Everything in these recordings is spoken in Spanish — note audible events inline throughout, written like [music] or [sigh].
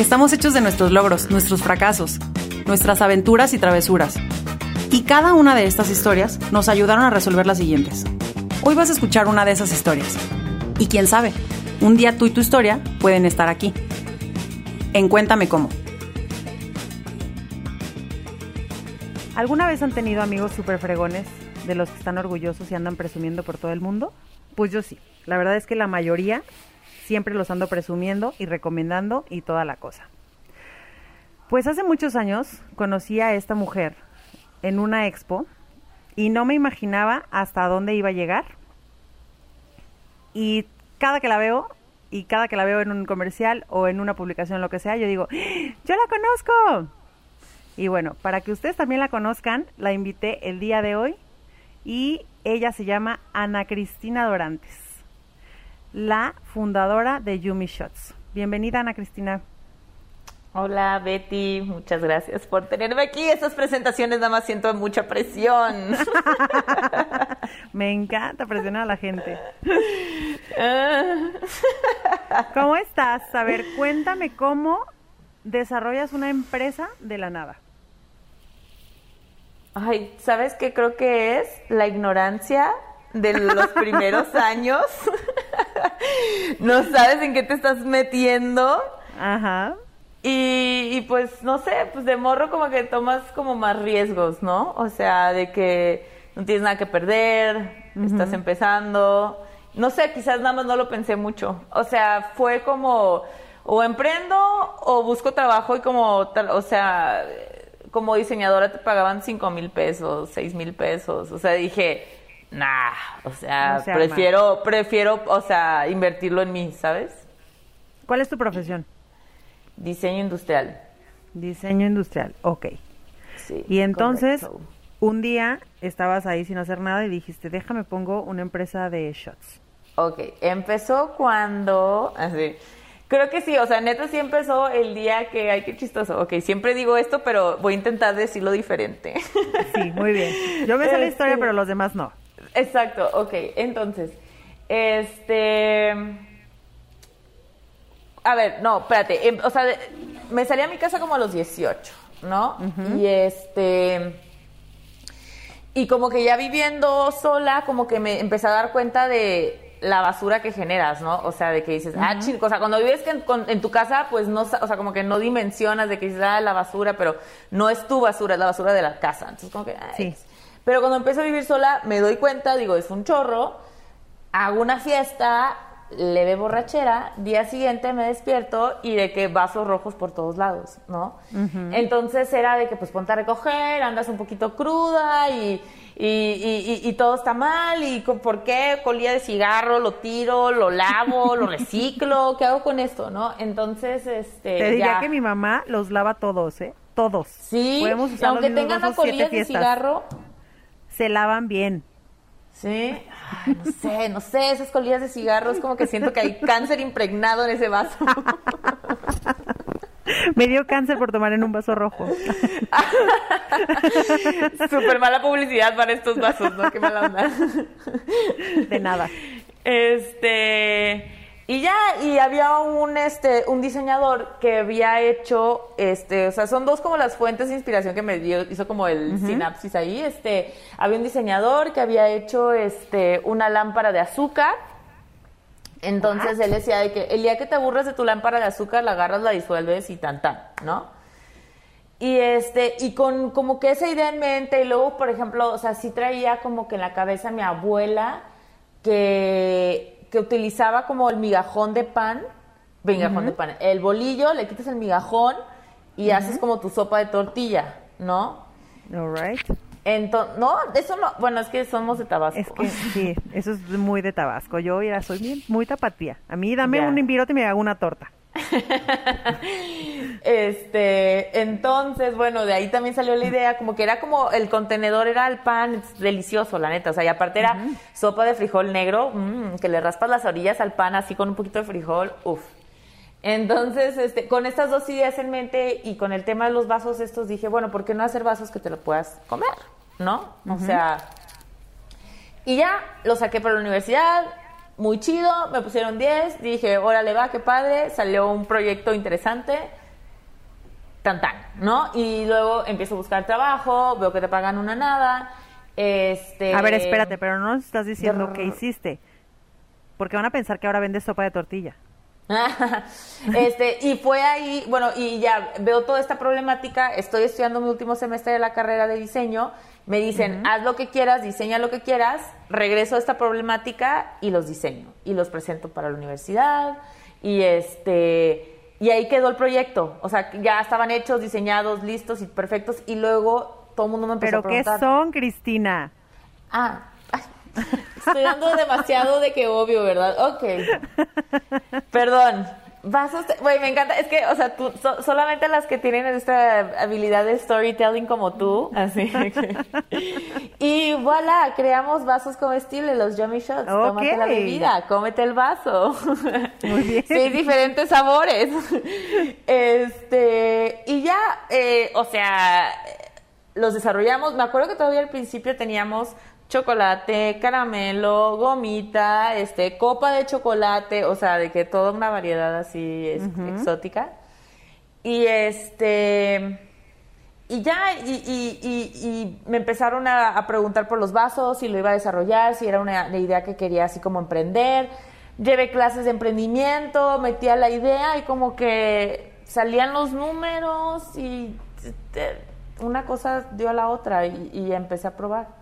Estamos hechos de nuestros logros, nuestros fracasos, nuestras aventuras y travesuras. Y cada una de estas historias nos ayudaron a resolver las siguientes. Hoy vas a escuchar una de esas historias. Y quién sabe, un día tú y tu historia pueden estar aquí. En Cuéntame cómo. ¿Alguna vez han tenido amigos súper fregones de los que están orgullosos y andan presumiendo por todo el mundo? Pues yo sí. La verdad es que la mayoría siempre los ando presumiendo y recomendando y toda la cosa. Pues hace muchos años conocí a esta mujer en una expo y no me imaginaba hasta dónde iba a llegar. Y cada que la veo, y cada que la veo en un comercial o en una publicación, lo que sea, yo digo, ¡Ah! yo la conozco. Y bueno, para que ustedes también la conozcan, la invité el día de hoy y ella se llama Ana Cristina Dorantes, la fundadora de Yumi Shots. Bienvenida Ana Cristina. Hola Betty, muchas gracias por tenerme aquí. Estas presentaciones nada más siento mucha presión. [laughs] Me encanta presionar a la gente. ¿Cómo estás? A ver, cuéntame cómo desarrollas una empresa de la nada. Ay, ¿sabes qué creo que es? La ignorancia de los primeros [laughs] años. no sabes en qué te estás metiendo. Ajá. Y, pues no sé, pues de morro como que tomas como más riesgos, ¿no? O sea, de que no tienes nada que perder, estás empezando. No sé, quizás nada más no lo pensé mucho. O sea, fue como o emprendo o busco trabajo y como, o sea, como diseñadora te pagaban cinco mil pesos, seis mil pesos. O sea, dije, nah, o sea, prefiero, prefiero, o sea, invertirlo en mí, ¿sabes? ¿Cuál es tu profesión? Diseño industrial. Diseño industrial, ok. Sí. Y entonces, un día estabas ahí sin hacer nada y dijiste, déjame pongo una empresa de shots. Ok, empezó cuando, así, creo que sí, o sea, neta sí empezó el día que, ay, qué chistoso, ok, siempre digo esto, pero voy a intentar decirlo diferente. Sí, muy bien. Yo me sé la historia, [laughs] este, pero los demás no. Exacto, ok, entonces, este a ver, no, espérate. Em, o sea, me salí a mi casa como a los 18, ¿no? Y este. Y como que ya viviendo sola, como que me empecé a dar cuenta de la basura que generas, ¿no? O sea, de que dices, ah, chico, o sea, cuando vives en, tu casa, pues no, o sea, como que no dimensionas de que dices, ah, la basura, pero no es tu basura, es la basura de la casa. Entonces, como que, sí. Pero cuando empiezo a vivir sola, me doy cuenta, digo, es un chorro, hago una fiesta, leve borrachera, día siguiente me despierto y de que vasos rojos por todos lados, ¿no? Entonces era de que pues ponte a recoger, andas un poquito cruda y, y, y, todo está mal y ¿por qué? Colía de cigarro, lo tiro, lo lavo, lo [laughs] reciclo, ¿qué hago con esto, no? Entonces, este... Te diría que mi mamá los lava todos, ¿eh? Todos. Sí, aunque tengan una colilla de cigarro... Se lavan bien. Sí, no sé, no sé, esas colillas de cigarros como que siento que hay cáncer impregnado en ese vaso. [laughs] Me dio cáncer por tomar en un vaso rojo. [laughs] Súper mala publicidad para estos vasos, ¿no? Qué mala onda. De nada. Este, y ya, y había un, este, un diseñador que había hecho, este, o sea, son dos como las fuentes de inspiración que me dio, hizo como el sinapsis ahí, este, había un diseñador que había hecho, este, una lámpara de azúcar, entonces él decía de que el día que te aburres de tu lámpara de azúcar, la agarras, la disuelves y tan tan, ¿no? Y este, y con como que esa idea en mente, y luego, por ejemplo, o sea, sí traía como que en la cabeza mi abuela que que utilizaba como el migajón de pan, migajón de pan, el bolillo, le quitas el migajón y haces como tu sopa de tortilla, ¿no? All right. Entonces, no, eso no, bueno, es que somos de Tabasco. Es que sí, eso es muy de Tabasco. Yo ya soy bien, muy tapatía. A mí dame un invirote y me hago una torta. Este, entonces, bueno, de ahí también salió la idea, como que era como el contenedor era el pan, delicioso, la neta, o sea, y aparte era sopa de frijol negro, mm, que le raspas las orillas al pan así con un poquito de frijol, uff. Entonces, este, con estas dos ideas en mente y con el tema de los vasos estos, dije, bueno, ¿por qué no hacer vasos que te lo puedas comer? ¿No? O sea, y ya lo saqué para la universidad, muy chido, me pusieron 10, dije, órale va, qué padre, salió un proyecto interesante, tan tan, ¿no? Y luego empiezo a buscar trabajo, veo que te pagan una nada, este... A ver, espérate, pero no nos estás diciendo qué hiciste, porque van a pensar que ahora vendes sopa de tortilla. [laughs] este, y fue ahí, bueno, y ya veo toda esta problemática, estoy estudiando mi último semestre de la carrera de diseño, me dicen, haz lo que quieras, diseña lo que quieras, regreso a esta problemática y los diseño y los presento para la universidad y este y ahí quedó el proyecto, o sea, ya estaban hechos, diseñados, listos y perfectos y luego todo el mundo me empezó a preguntar. ¿Pero qué son, Cristina? Ah, estoy dando demasiado de que obvio, ¿verdad? Ok. [laughs] Perdón. Vasos, güey, me encanta, es que, o sea, tú, solamente las que tienen esta habilidad de storytelling como tú, así [laughs] y voilà, creamos vasos comestibles, los Yummy Shots, tómate la bebida, cómete el vaso. Muy bien. Sí, diferentes sabores. Este, y ya, eh, o sea, los desarrollamos, me acuerdo que todavía al principio teníamos chocolate, caramelo, gomita, este, copa de chocolate, o sea, de que toda una variedad así exótica. Y este y ya, y, me empezaron a, preguntar por los vasos, si lo iba a desarrollar, si era una, idea que quería así como emprender. Llevé clases de emprendimiento, metía la idea y como que salían los números y una cosa dio a la otra y empecé a probar.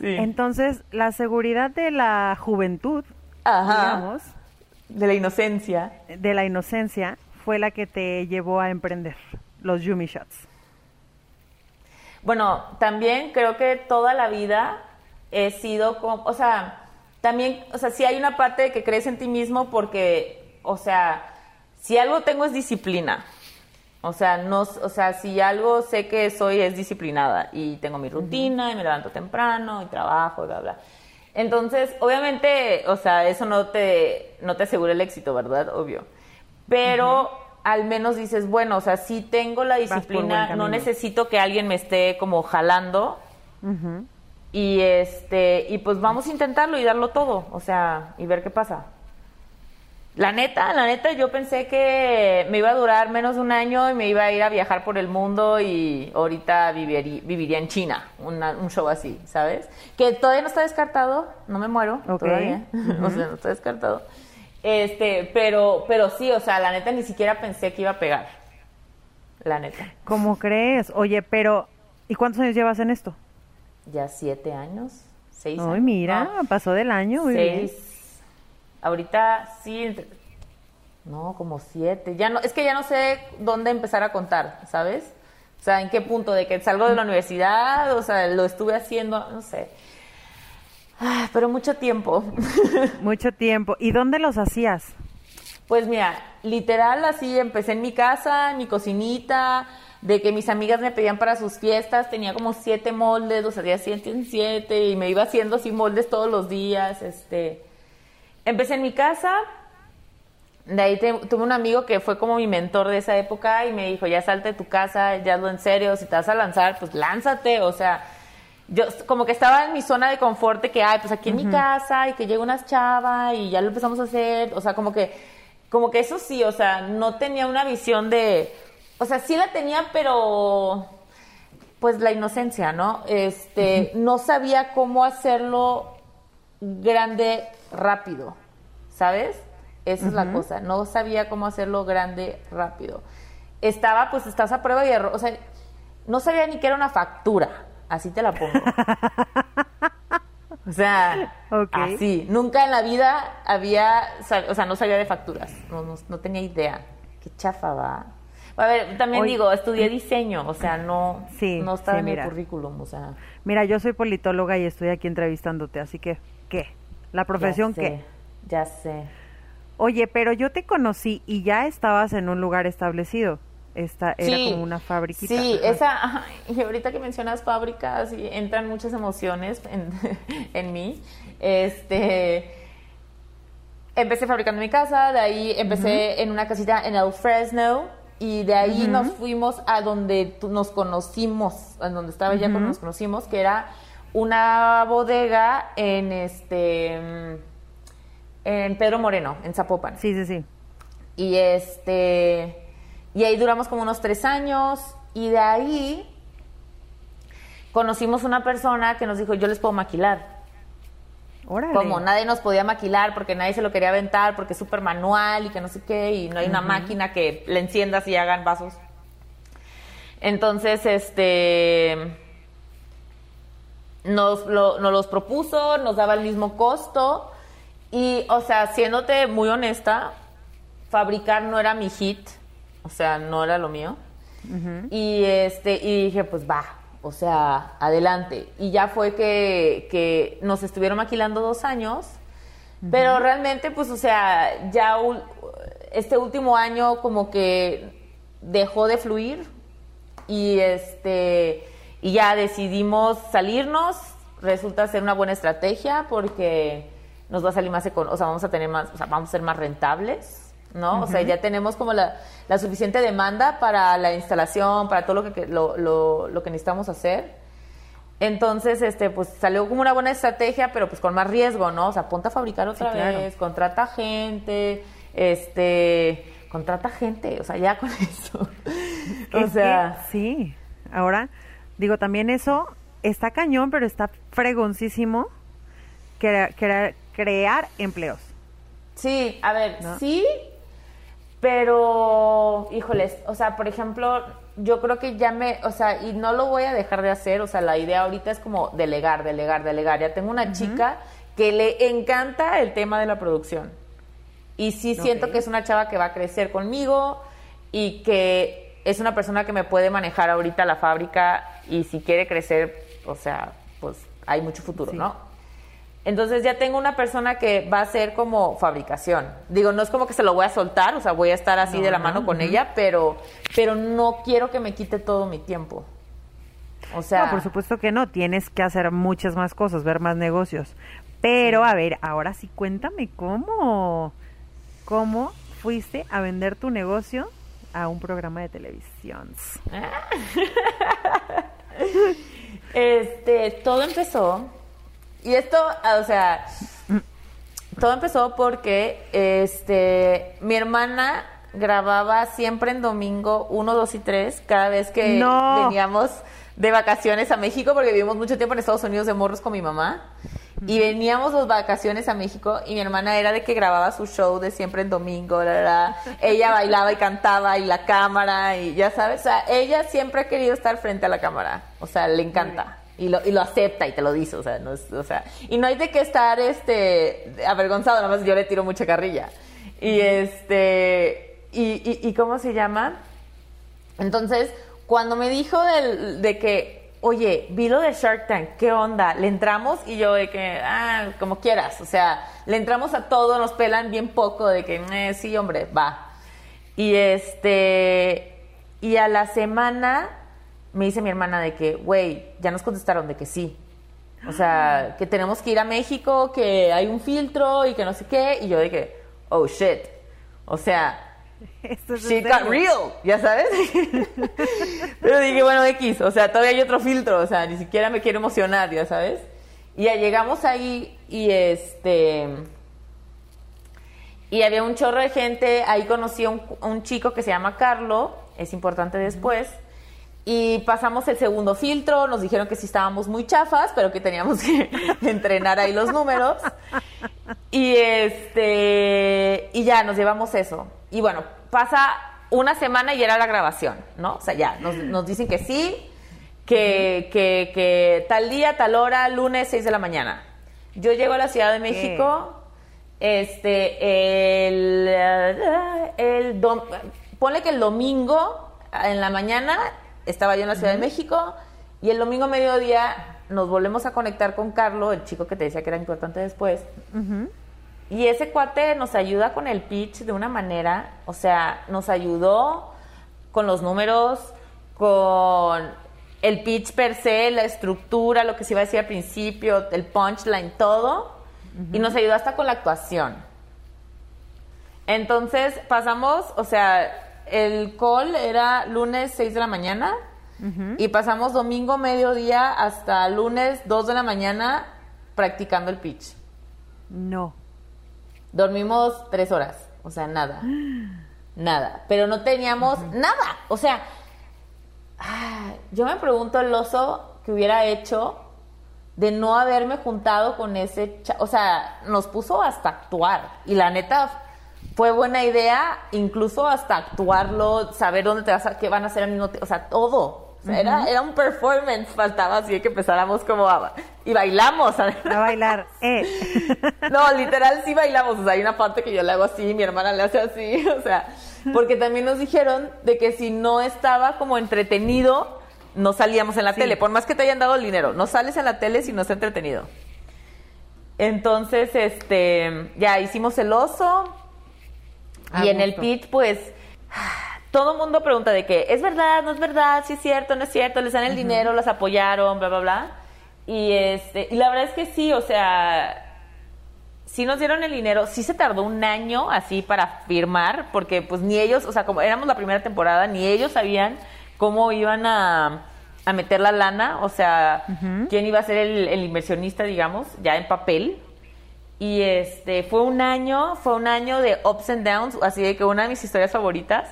Entonces, la seguridad de la juventud, digamos, de la inocencia, de la inocencia, fue la que te llevó a emprender los Yumi Shots. Bueno, también creo que toda la vida he sido como, o sea, también, o sea, sí hay una parte de que crees en ti mismo porque, o sea, si algo tengo es disciplina. O sea, no, o sea, si algo sé que soy es disciplinada y tengo mi rutina y me levanto temprano y trabajo y bla bla. Entonces, obviamente, o sea, eso no te no te asegura el éxito, ¿verdad? Obvio. Pero al menos dices, bueno, o sea, si tengo la disciplina, no necesito que alguien me esté como jalando. Y este, y pues vamos a intentarlo y darlo todo, o sea, y ver qué pasa. La neta, la neta, yo pensé que me iba a durar menos de un año y me iba a ir a viajar por el mundo y ahorita viviría, en China, un show así, ¿sabes? Que todavía no está descartado, no me muero todavía, [laughs] o sea, no está descartado. Este, pero, pero sí, o sea, la neta ni siquiera pensé que iba a pegar, la neta. ¿Cómo crees? Oye, pero, ¿y cuántos años llevas en esto? Ya siete años, seis Ay, mira, pasó del año, muy seis, Ahorita sí, no, como siete. Ya no, es que ya no sé dónde empezar a contar, ¿sabes? O sea, en qué punto de que salgo de la universidad, o sea, lo estuve haciendo, no sé. Pero mucho tiempo. [laughs] mucho tiempo. ¿Y dónde los hacías? Pues mira, literal así empecé en mi casa, en mi cocinita, de que mis amigas me pedían para sus fiestas, tenía como siete moldes, o sea, siete en siete, y me iba haciendo así moldes todos los días, este empecé en mi casa, de ahí tuve un amigo que fue como mi mentor de esa época y me dijo, ya salte de tu casa, ya hazlo en serio, si te vas a lanzar, pues lánzate, o sea, yo como que estaba en mi zona de confort que, ay, pues aquí en mi casa y que llega unas chava y ya lo empezamos a hacer, o sea, como que, como que eso sí, o sea, no tenía una visión de, o sea, sí la tenía, pero pues la inocencia, ¿no? Este, no sabía cómo hacerlo grande rápido, ¿sabes? Esa es la cosa. No sabía cómo hacerlo grande rápido. Estaba, pues estás a prueba y error. O sea, no sabía ni que era una factura. Así te la pongo. [laughs] o sea, así. Nunca en la vida había, o sea, no sabía de facturas. No, tenía idea. Qué chafa va. A ver, también digo, estudié diseño, o sea, no, no estaba en mi currículum, o sea. Mira, yo soy politóloga y estoy aquí entrevistándote, así que, ¿qué? La profesión que... Ya sé. Oye, pero yo te conocí y ya estabas en un lugar establecido. Esta era como una fábrica. Sí, esa, y ahorita que mencionas fábricas, y entran muchas emociones en, [laughs] en mí. Este, empecé fabricando mi casa, de ahí empecé en una casita en el Fresno, y de ahí nos fuimos a donde nos conocimos, en donde estaba ya cuando nos conocimos, que era una bodega en este en Pedro Moreno, en Zapopan. Sí, sí, sí. Y este y ahí duramos como unos tres años y de ahí conocimos una persona que nos dijo, yo les puedo maquilar. Como nadie nos podía maquilar porque nadie se lo quería aventar porque es súper manual y que no sé qué y no hay una máquina que le enciendas y hagan vasos. Entonces, este nos, nos los propuso, nos daba el mismo costo. Y, o sea, siéndote muy honesta, fabricar no era mi hit o sea, no era lo mío. Y este, y dije, pues va, o sea, adelante. Y ya fue que, que nos estuvieron maquilando dos años, pero realmente, pues, o sea, ya este último año como que dejó de fluir. Y este, y ya decidimos salirnos. Resulta ser una buena estrategia porque nos va a salir más, o sea, vamos a tener más, o sea, vamos a ser más rentables ¿no? O sea, ya tenemos como la, suficiente demanda para la instalación, para todo lo que, lo, lo, que necesitamos hacer. Entonces, este, pues salió como una buena estrategia, pero pues con más riesgo, ¿no? O sea, ponte a fabricar otra vez, contrata gente, este, contrata gente, o sea, ya con [laughs] eso. o sea, sí. Ahora, digo, también eso está cañón, pero está fregoncísimo crear, crear, empleos. Sí, a ver, sí, pero, híjoles, o sea, por ejemplo, yo creo que ya me, o sea, y no lo voy a dejar de hacer, o sea, la idea ahorita es como delegar, delegar, delegar. Ya tengo una chica que le encanta el tema de la producción. Y sí siento que es una chava que va a crecer conmigo y que es una persona que me puede manejar ahorita la fábrica y si quiere crecer, o sea, pues hay mucho futuro, ¿no? Entonces ya tengo una persona que va a ser como fabricación. Digo, no es como que se lo voy a soltar, o sea, voy a estar así de la mano con ella, pero, pero no quiero que me quite todo mi tiempo. O sea, no, por supuesto que no, tienes que hacer muchas más cosas, ver más negocios. Pero a ver, ahora sí cuéntame cómo cómo fuiste a vender tu negocio a un programa de televisión. [laughs] este, todo empezó y esto, ah, o sea, todo empezó porque este mi hermana grababa siempre en domingo 1, 2 y 3 cada vez que veníamos de vacaciones a México porque vivimos mucho tiempo en Estados Unidos de morros con mi mamá. Y veníamos las vacaciones a México y mi hermana era de que grababa su show de siempre en domingo, la, Ella bailaba y cantaba y la cámara y ya sabes, o sea, ella siempre ha querido estar frente a la cámara, o sea, le encanta y lo, y lo acepta y te lo dice, o sea, no o sea, y no hay de qué estar este avergonzado, nada más yo le tiro mucha carrilla. Y este, y, y, ¿cómo se llama? Entonces, cuando me dijo del, de que, oye, vi lo de Shark Tank, ¿qué onda? Le entramos y yo de que, ah, como quieras, o sea, le entramos a todo, nos pelan bien poco, de que, eh, sí, hombre, va. Y este, y a la semana me dice mi hermana de que, güey, ya nos contestaron de que sí. O sea, que tenemos que ir a México, que hay un filtro y que no sé qué. Y yo de que, oh shit. O sea, [laughs] shit got real, ya sabes. [laughs] Pero dije, bueno, X, o sea, todavía hay otro filtro, o sea, ni siquiera me quiero emocionar, ya sabes. Y ya llegamos ahí y este. Y había un chorro de gente. Ahí conocí a un, un chico que se llama Carlo, es importante después y pasamos el segundo filtro, nos dijeron que sí estábamos muy chafas, pero que teníamos que [laughs] entrenar ahí los números. [laughs] Y este y ya nos llevamos eso. Y bueno, pasa una semana y era la grabación, ¿no? O sea, ya, nos, dicen que sí, que, que, que, tal día, tal hora, lunes, 6 de la mañana. Yo llego a la Ciudad de México, este, el, el, ponle que el domingo en la mañana estaba yo en la Ciudad de México y el domingo mediodía nos volvemos a conectar con Carlos, el chico que te decía que era importante después. Y ese cuate nos ayuda con el pitch de una manera, o sea, nos ayudó con los números, con el pitch per se, la estructura, lo que se iba a decir al principio, el punchline, todo. Y nos ayudó hasta con la actuación. Entonces pasamos, o sea, el call era lunes 6 de la mañana y pasamos domingo mediodía hasta lunes 2 de la mañana practicando el pitch. No. Dormimos tres horas, o sea, nada. [gasps] Nada. Pero no teníamos nada. O sea, ah, yo me pregunto el oso que hubiera hecho de no haberme juntado con ese... o sea, nos puso hasta actuar. Y la neta fue buena idea, incluso hasta actuarlo, saber dónde te vas a, qué van a hacer al mismo tiempo, o sea, todo. Era, era un performance, faltaba así que empezáramos como a, y bailamos. A bailar, [laughs] eh. No, literal sí bailamos, o sea, hay una parte que yo le hago así, mi hermana le hace así, [laughs] o sea, porque también nos dijeron de que si no estaba como entretenido, no salíamos en la tele, por más que te hayan dado el dinero, no sales en la tele si no está entretenido. Entonces, este, ya hicimos el oso, y en el pitch, pues, todo el mundo pregunta de que, ¿es verdad? ¿No es verdad? ¿Sí es cierto? ¿No es cierto? ¿Les dan el dinero? ¿Las apoyaron? Bla, bla, bla. Y, este, y la verdad es que sí, o sea, sí nos dieron el dinero, sí se tardó un año así para firmar, porque pues ni ellos, o sea, como éramos la primera temporada, ni ellos sabían cómo iban a, a meter la lana, o sea, quién iba a ser el, el, inversionista, digamos, ya en papel. Y este, fue un año, fue un año de ups and downs, así de que una de mis historias favoritas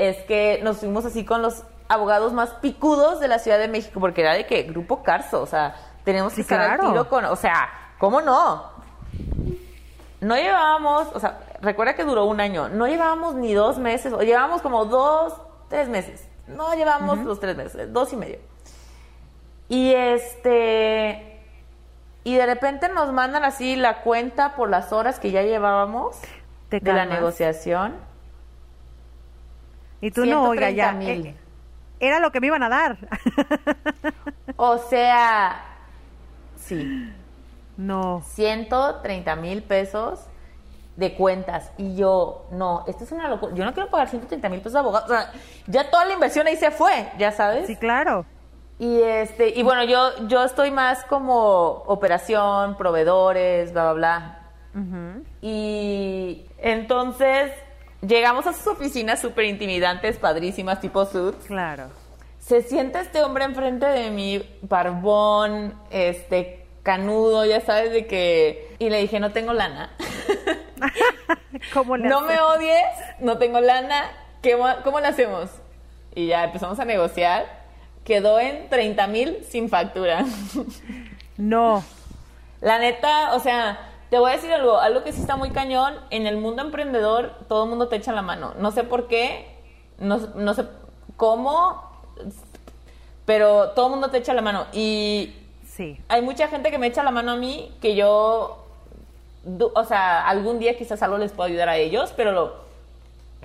es que nos fuimos así con los abogados más picudos de la Ciudad de México, porque era de que Grupo Carso, o sea, tenemos que estar al tiro con, o sea, ¿cómo no? No llevábamos, o sea, recuerda que duró un año, no llevábamos ni dos meses, o llevábamos como dos, tres meses, no llevábamos los tres meses, dos y medio. Y este, y de repente nos mandan así la cuenta por las horas que ya llevábamos de la negociación. Y tú no, oiga, ya. Eh, era lo que me iban a dar. o sea, sí. No. 130 mil pesos de cuentas. Y yo, no, esto es una locura. Yo no quiero pagar 130 mil pesos de abogado. O sea, ya toda la inversión ahí se fue, ya sabes. Sí, claro. Y este, y bueno, yo, yo estoy más como operación, proveedores, bla, bla, bla. Y entonces llegamos a sus oficinas súper intimidantes, padrísimas, tipo sud. Claro. Se siente este hombre enfrente de mí, barbón, este, canudo, ya sabes de que. Y le dije, no tengo lana. [laughs] ¿Cómo le No me odies, no tengo lana. ¿Qué, ¿Cómo le hacemos? Y ya empezamos a negociar quedó en 30 mil sin factura. No. La neta, o sea, te voy a decir algo, algo que sí está muy cañón, en el mundo emprendedor todo el mundo te echa la mano. No sé por qué, no, no sé cómo, pero todo el mundo te echa la mano. Y sí. hay mucha gente que me echa la mano a mí, que yo, o sea, algún día quizás algo les puedo ayudar a ellos, pero lo,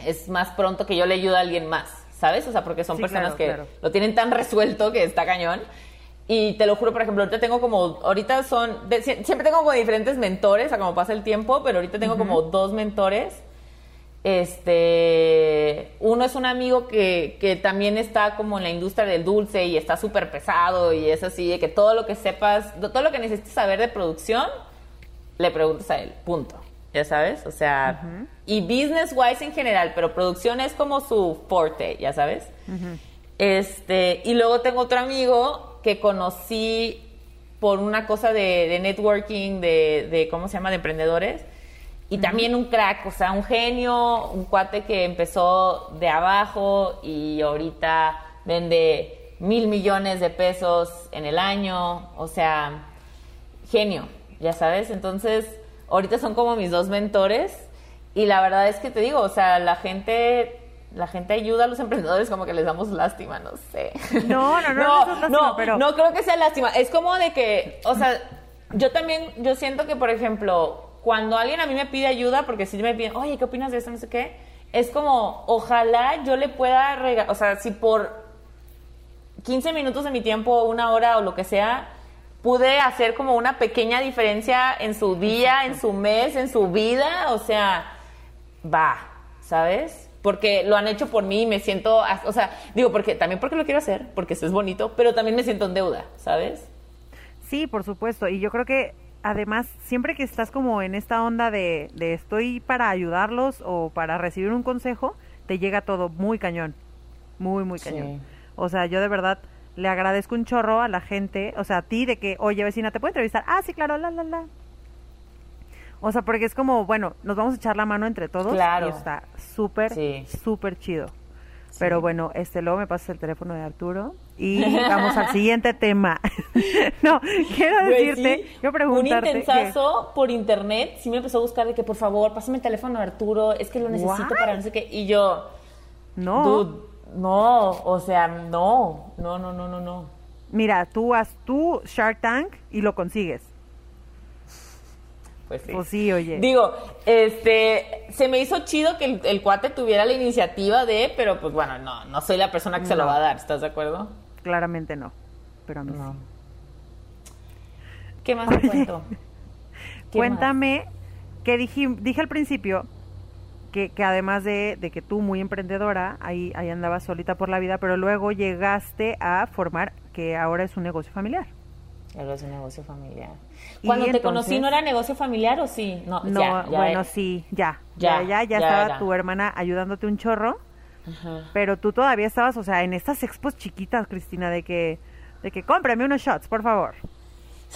es más pronto que yo le ayude a alguien más. ¿sabes? O sea, porque son personas que lo tienen tan resuelto que está cañón. Y te lo juro, por ejemplo, ahorita tengo como, ahorita son, siempre tengo como diferentes mentores, a como pasa el tiempo, pero ahorita tengo como dos mentores. Este, uno es un amigo que, que también está como en la industria del dulce y está súper pesado y es así, de que todo lo que sepas, todo lo que necesites saber de producción, le preguntas a él, punto ya sabes, o sea, y business wise en general, pero producción es como su forte, ya sabes. Este, y luego tengo otro amigo que conocí por una cosa de, networking, de, ¿cómo se llama?, de emprendedores. Y también un crack, o sea, un genio, un cuate que empezó de abajo y ahorita vende mil millones de pesos en el año, o sea, genio, ya sabes. Entonces, ahorita son como mis dos mentores y la verdad es que te digo, o sea, la gente la gente ayuda a los emprendedores como que les damos lástima, no sé. No, no, [laughs] no, no, pero... no creo que sea lástima. Es como de que, o sea, yo también, yo siento que, por ejemplo, cuando alguien a mí me pide ayuda, porque si me piden, oye, ¿qué opinas de esto? No sé qué, es como, ojalá yo le pueda regalar, o sea, si por 15 minutos de mi tiempo, una hora o lo que sea, pude hacer como una pequeña diferencia en su día, en su mes, en su vida, o sea, va, ¿sabes? Porque lo han hecho por mí y me siento, o sea, digo, porque también porque lo quiero hacer, porque eso es bonito, pero también me siento en deuda, ¿sabes? Sí, por supuesto. Y yo creo que además, siempre que estás como en esta onda de, de estoy para ayudarlos o para recibir un consejo, te llega todo muy cañón. Muy, muy cañón. O sea, yo de verdad le agradezco un chorro a la gente, o sea, a ti de que, oye, vecina, ¿te puedo entrevistar? Ah, sí, claro, la, la, la. O sea, porque es como, bueno, nos vamos a echar la mano entre todos. Claro. Y está súper, súper chido. Pero bueno, este luego me pasas el teléfono de Arturo y [laughs] vamos al siguiente tema. [laughs] no, quiero decirte, quiero preguntarte. Un intensazo por internet, sí me empezó a buscar de que por favor, pásame el teléfono de Arturo, es que lo necesito para no sé qué. Y yo, no. no, o sea, no, no, no, no, no, no. Mira, tú haz tu Shark Tank y lo consigues. Pues sí. Pues sí, oye. Digo, este, se me hizo chido que el, cuate tuviera la iniciativa de, pero pues bueno, no, no soy la persona que se lo va a dar, ¿estás de acuerdo? Claramente no, pero a mí no. ¿Qué más te cuento? [laughs] Cuéntame, que dije, dije al principio que, que además de, de, que tú, muy emprendedora, ahí, ahí andabas solita por la vida, pero luego llegaste a formar que ahora es un negocio familiar. Ahora es un negocio familiar. Cuando te conocí, ¿no era negocio familiar o sí? No, bueno, sí, ya. Ya, ya, ya, estaba tu hermana ayudándote un chorro. Pero tú todavía estabas, o sea, en estas expos chiquitas, Cristina, de que, de que cómprame unos shots, por favor.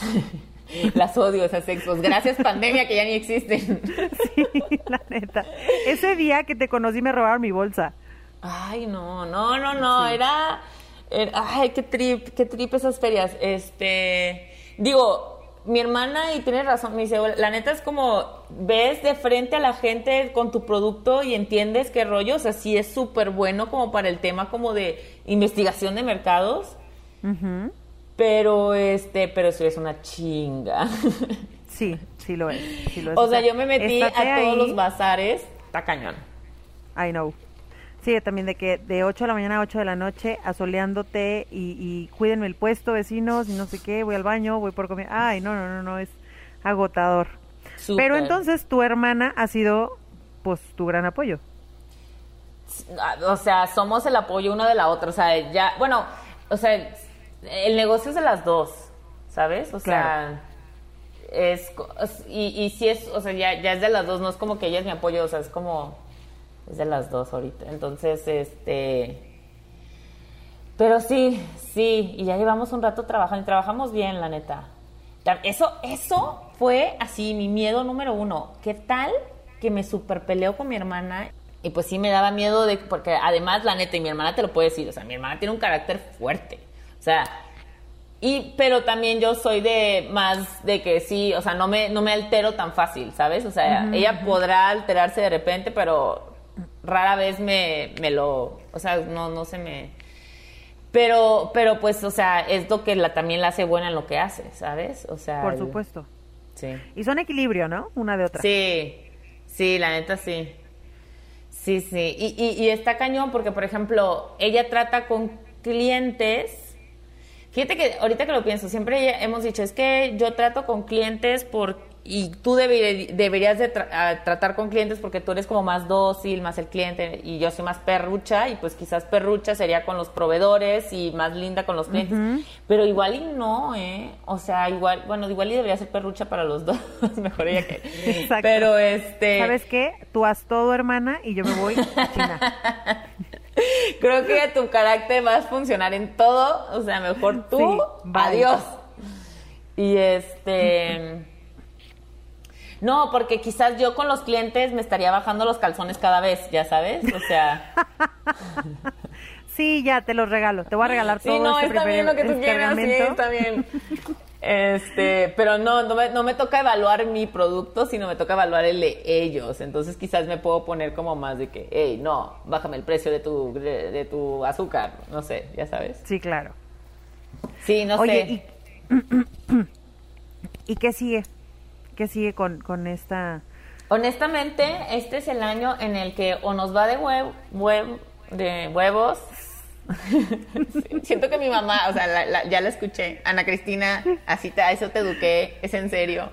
[laughs] Las odio esas expos. Gracias pandemia que ya ni existen. [laughs] sí, la neta. Ese día que te conocí me robaron mi bolsa. Ay, no, no, no, no. Era, era, ay, qué trip, qué trip esas ferias. Este, digo, mi hermana, y tiene razón, me dice, la neta es como, ves de frente a la gente con tu producto y entiendes qué rollo, o sea, sí es súper bueno como para el tema como de investigación de mercados, pero este, pero eso es una chinga. [laughs] Sí, sí lo es, O sea, yo me metí a todos los bazares, está cañón. I know. Sí, también de que de 8 de la mañana a 8 de la noche asoleándote y, y cuídenme el puesto, vecinos, y no sé qué, voy al baño, voy por comida. Ay, no, no, no, no, es agotador. Pero entonces tu hermana ha sido, pues, tu gran apoyo. O sea, somos el apoyo uno de la otra. O sea, ya, bueno, o sea, el negocio es de las dos, ¿sabes? O sea, es, y, y si es, o sea, ya, ya es de las dos, no es como que ella es mi apoyo, o sea, es como es de las dos ahorita. Entonces, este... Pero sí, sí, y ya llevamos un rato trabajando y trabajamos bien, la neta. Eso, eso fue así mi miedo número uno. ¿Qué tal que me super peleo con mi hermana? Y pues sí me daba miedo de, porque además, la neta, y mi hermana te lo puede decir, o sea, mi hermana tiene un carácter fuerte. O sea, y, pero también yo soy de más de que sí, o sea, no me, no me altero tan fácil, ¿sabes? O sea, ella podrá alterarse de repente, pero rara vez me, me lo, o sea, no, no se me... Pero, pero pues, o sea, es lo que la, también la hace buena en lo que hace, ¿sabes? O sea... Por supuesto. Sí. Y son equilibrio, ¿no? Una de otra. Sí, sí, la neta sí. Sí, sí. Y, y, y está cañón porque, por ejemplo, ella trata con clientes... Fíjate que ahorita que lo pienso, siempre hemos dicho, es que yo trato con clientes por y tú deberías de tratar con clientes porque tú eres como más dócil, más el cliente y yo soy más perrucha y pues quizás perrucha sería con los proveedores y más linda con los clientes, pero igual y no, ¿eh? O sea, igual, bueno, igual y debería ser perrucha para los dos, [laughs] mejor ella que... Exacto. Pero este... ¿Sabes qué? Tú haz todo, hermana, y yo me voy a [laughs] China. Creo que tu carácter va a funcionar en todo, o sea, mejor tú, adiós. Y este... No, porque quizás yo con los clientes me estaría bajando los calzones cada vez, ya sabes, o sea... [laughs] sí, ya te los regalo, te voy a regalar todo. Sí, no, está bien lo que tú quieras, sí, está bien. Este, pero no, no me, no me toca evaluar mi producto, sino me toca evaluar el de ellos. Entonces quizás me puedo poner como más de que, hey, no, bájame el precio de tu, de, tu azúcar, no sé, ya sabes. Sí, claro. Sí, no sé. ¿y, [clears throat] ¿y qué sigue? ¿Qué sigue con, con esta...? Honestamente, este es el año en el que o nos va de, huevo, de huevos [laughs] siento que mi mamá, o sea, ya la escuché. Ana Cristina, así te, a eso te eduqué, es en serio.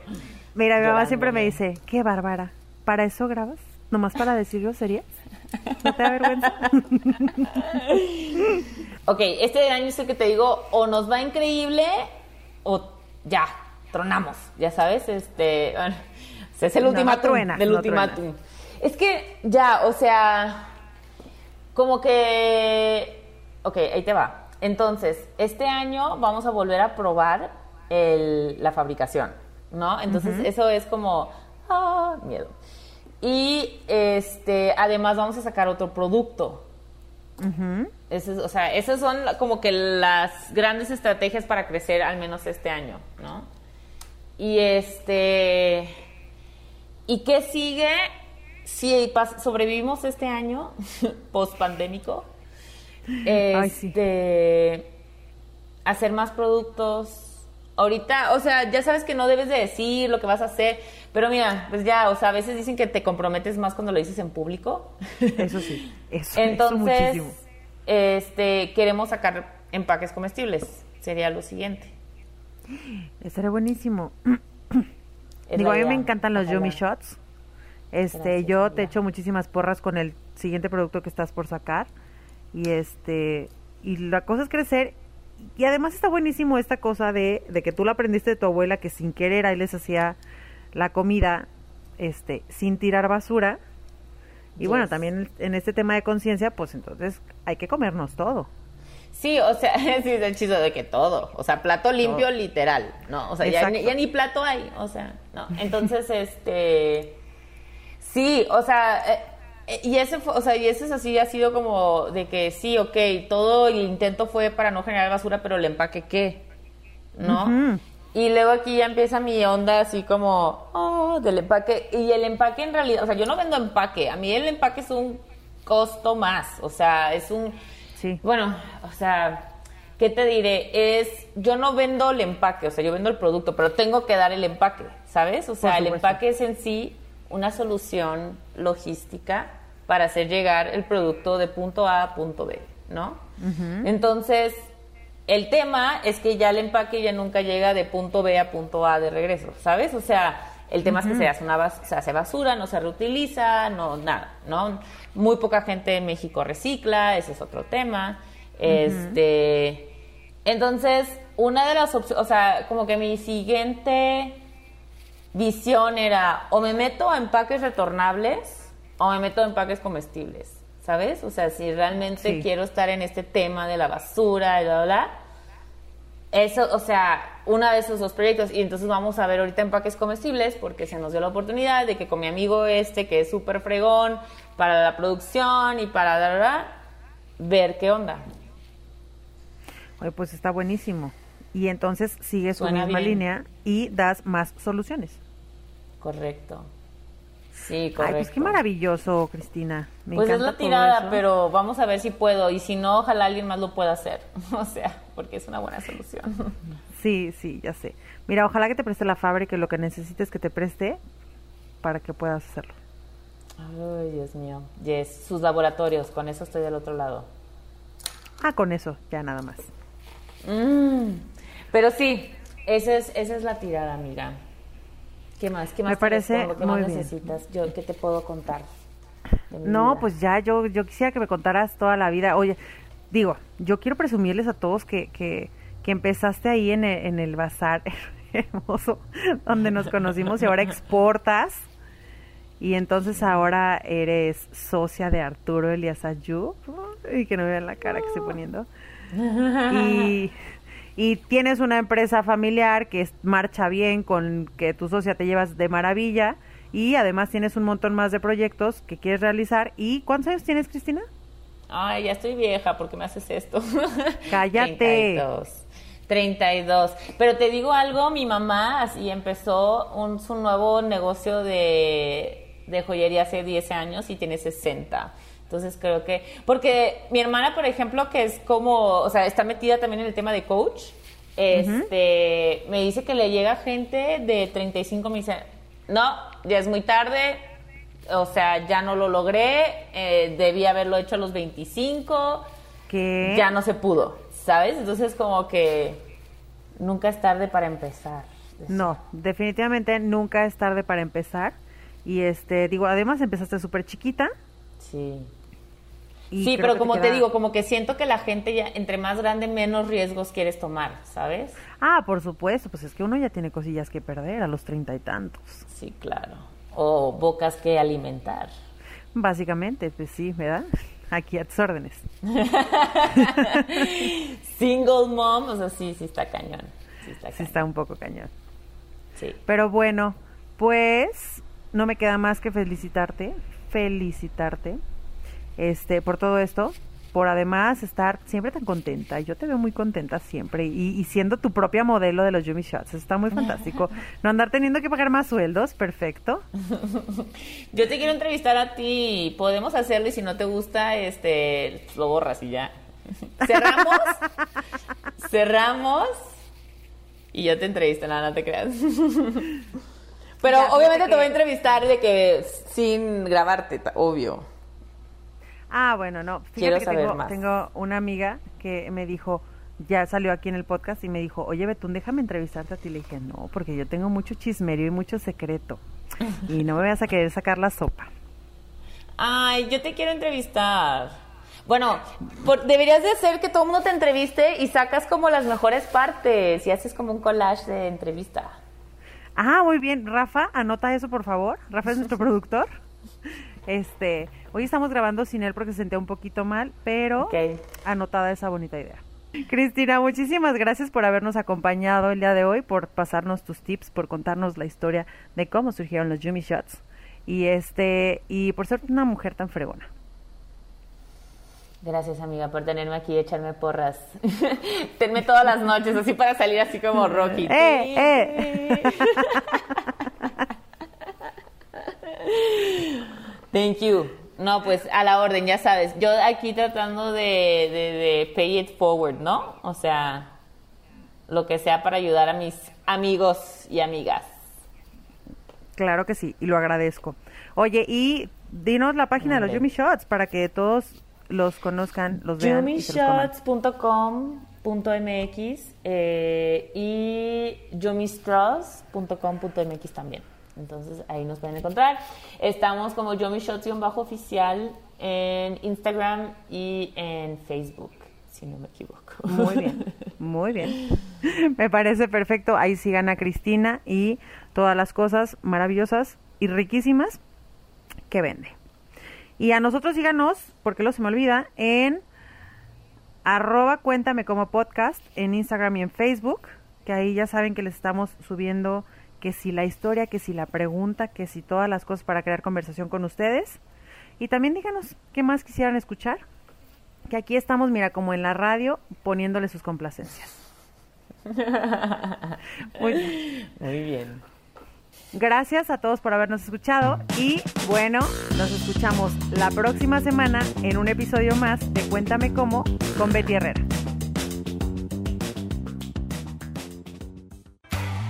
Mira, mi mamá siempre me dice, qué bárbara, ¿para eso grabas? ¿Nomás para decirlo sería? ¿No te da vergüenza? [laughs] ok, este año es el que te digo, o nos va increíble o ya, tronamos, ya sabes, este, es el ultimátum del ultimátum. Es que ya, o sea, como que, ok, ahí te va. Entonces, este año vamos a volver a probar la fabricación, ¿no? Entonces, eso es como, ah, miedo. Y este, además vamos a sacar otro producto. o sea, esas son como que las grandes estrategias para crecer al menos este año, ¿no? Y este, ¿y qué sigue? Si sobrevivimos este año [laughs] post pandémico, este, hacer más productos. Ahorita, o sea, ya sabes que no debes de decir lo que vas a hacer, pero mira, pues ya, o sea, a veces dicen que te comprometes más cuando lo dices en público. Eso sí, [laughs] eso, Entonces, este, queremos sacar empaques comestibles, sería lo siguiente. Estaría buenísimo. [clears throat] Digo, a mí me encantan los Yummy Shots. Este, yo te echo muchísimas porras con el siguiente producto que estás por sacar. Y este, y la cosa es crecer. Y además está buenísimo esta cosa de, de que tú la aprendiste de tu abuela que sin querer ahí les hacía la comida este, sin tirar basura. Y bueno, también en este tema de conciencia, pues entonces hay que comernos todo. Sí, o sea, [laughs] sí, es el chiste de que todo, o sea, plato limpio literal, ¿no? O sea, ya, ni plato hay, o sea, ¿no? [laughs] Entonces, este, sí, o sea, eh, y ese fue, o sea, y ese es así, ha sido como de que sí, ok, todo el intento fue para no generar basura, pero el empaque, ¿qué? ¿No? Y luego aquí ya empieza mi onda así como, oh, del empaque. Y el empaque en realidad, o sea, yo no vendo empaque. A mí el empaque es un costo más. O sea, es un... Sí. Bueno, o sea, ¿qué te diré? Es, yo no vendo el empaque, o sea, yo vendo el producto, pero tengo que dar el empaque, ¿sabes? O sea, el empaque es en sí una solución logística para hacer llegar el producto de punto A a punto B, ¿no? Entonces, el tema es que ya el empaque ya nunca llega de punto B a punto A de regreso, ¿sabes? O sea, el tema es que se hace, una se hace basura, no se reutiliza, no nada, ¿no? Muy poca gente en México recicla, ese es otro tema. Este, entonces, una de las opciones, o sea, como que mi siguiente visión era o me meto a empaques retornables o me meto a empaques comestibles. ¿sabes? O sea, si realmente quiero estar en este tema de la basura y bla, bla, eso, o sea, uno de esos dos proyectos. Y entonces vamos a ver ahorita empaques comestibles porque se nos dio la oportunidad de que con mi amigo este, que es súper fregón para la producción y para dar, ver qué onda. Oye, pues está buenísimo. Y entonces sigues su misma línea y das más soluciones. Correcto. Sí, correcto. Ay, pues qué maravilloso, Cristina. Me pues es la tirada, pero vamos a ver si puedo. Y si no, ojalá alguien más lo pueda hacer. [laughs] o sea, porque es una buena solución. [laughs] sí, sí, ya sé. Mira, ojalá que te preste la fábrica y lo que necesites que te preste para que puedas hacerlo. Ay, Dios mío. Yes, sus laboratorios, con eso estoy del otro lado. Ah, con eso, ya nada más. Mm, pero sí, esa es, esa es la tirada, amiga. ¿Qué más? ¿Qué más Me parece ¿Qué más necesitas? Yo, ¿Qué te puedo contar? No, pues ya, yo, yo quisiera que me contaras toda la vida. Oye, digo, yo quiero presumirles a todos que, que, que empezaste ahí en el, en el bazar [laughs] hermoso donde nos conocimos y ahora exportas. Y entonces ahora eres socia de Arturo Elias Ayú. Y que no vean la cara que estoy poniendo. [laughs] Y y tienes una empresa familiar que marcha bien, con que tu socia te llevas de maravilla y además tienes un montón más de proyectos que quieres realizar. ¿Y cuántos años tienes, Cristina? Ay, ya estoy vieja, porque me haces esto? [laughs] Cállate. 32. 32. Pero te digo algo, mi mamá así empezó un, su nuevo negocio de, de joyería hace 10 años y tiene 60. Entonces creo que, porque mi hermana, por ejemplo, que es como, o sea, está metida también en el tema de coach, este, me dice que le llega gente de 35, me dice, no, ya es muy tarde, o sea, ya no lo logré, eh, debí haberlo hecho a los 25, que ya no se pudo, ¿sabes? Entonces como que nunca es tarde para empezar. No, definitivamente nunca es tarde para empezar. Y este, digo, además empezaste súper chiquita. Sí. Sí, pero como te, queda- digo, como que siento que la gente ya, entre más grande, menos riesgos quieres tomar, ¿sabes? Ah, por supuesto, pues es que uno ya tiene cosillas que perder a los treinta y tantos. Sí, claro. O bocas que alimentar. Básicamente, pues sí, ¿verdad? [laughs] Aquí a tus órdenes. [laughs] Single mom, o sea, sí, sí está cañón. Sí está Sí cañón. está un poco cañón. Sí. Pero bueno, pues no me queda más que felicitarte, felicitarte, este, por todo esto, por además estar siempre tan contenta. Yo te veo muy contenta siempre y, y siendo tu propia modelo de los Yumi Shots. Eso está muy fantástico. [laughs] No andar teniendo que pagar más sueldos, perfecto. Yo te quiero entrevistar a ti. Podemos hacerlo y si no te gusta, este, pues, lo borras y ya. Cerramos. [laughs] Cerramos. Y yo te entrevisto, nada, no te creas. [laughs] Pero Ya, obviamente fíjate te voy a entrevistar de que sin grabarte, obvio. Ah, bueno, no. Fíjate Quiero que saber tengo, más. tengo una amiga que me dijo, ya salió aquí en el podcast y me dijo, oye Betún, déjame entrevistarte a ti. Le dije, no, porque yo tengo mucho chismerio y mucho secreto. [laughs] Y no me vas a querer sacar la sopa. Ay, yo te quiero entrevistar. Bueno, por- deberías de hacer que todo el mundo te entreviste y sacas como las mejores partes y haces como un collage de entrevista. Ah, muy bien. Rafa, anota eso, por favor. Rafa es nuestro [laughs] productor. Este, hoy estamos grabando sin él porque se sentía un poquito mal, pero anotada esa bonita idea. Cristina, muchísimas gracias por habernos acompañado el día de hoy, por pasarnos tus tips, por contarnos la historia de cómo surgieron los Yumi Shots y este y por ser una mujer tan fregona. Gracias, amiga, por tenerme aquí y echarme porras. [laughs] Tenme todas las noches, así para salir así como Rocky. ¡Eh, eh! Thank you. No, pues a la orden, ya sabes. Yo aquí tratando de, de, de pay it forward, ¿no? O sea, lo que sea para ayudar a mis amigos y amigas. Claro que sí, y lo agradezco. Oye, y dinos la página de los. Yumi Shots para que todos los conozcan, los vean y se los coman. Yummishots.com.mx eh, y yummistraws.com.mx también. Entonces ahí nos pueden encontrar. Estamos como Yummy bajo oficial en Instagram y en Facebook, si no me equivoco. Muy bien, muy bien. [laughs] Me parece perfecto. Ahí sigan a Cristina y todas las cosas maravillosas y riquísimas que vende. Y a nosotros síganos, porque lo se me olvida, en arroba cuéntame como podcast en Instagram y en Facebook, que ahí ya saben que les estamos subiendo que si la historia, que si la pregunta, que si todas las cosas para crear conversación con ustedes. Y también díganos qué más quisieran escuchar, que aquí estamos, mira, como en la radio, poniéndole sus complacencias. [laughs] Muy- Muy bien. Gracias a todos por habernos escuchado y bueno, nos escuchamos la próxima semana en un episodio más de Cuéntame cómo con Betty Herrera.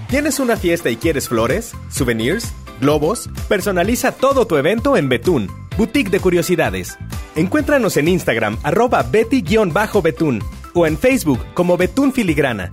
¿Tienes una fiesta y quieres flores, souvenirs, globos? Personaliza todo tu evento en Betún, Boutique de Curiosidades. Encuéntranos en Instagram, arroba Betty-Betún, o en Facebook como Betún Filigrana.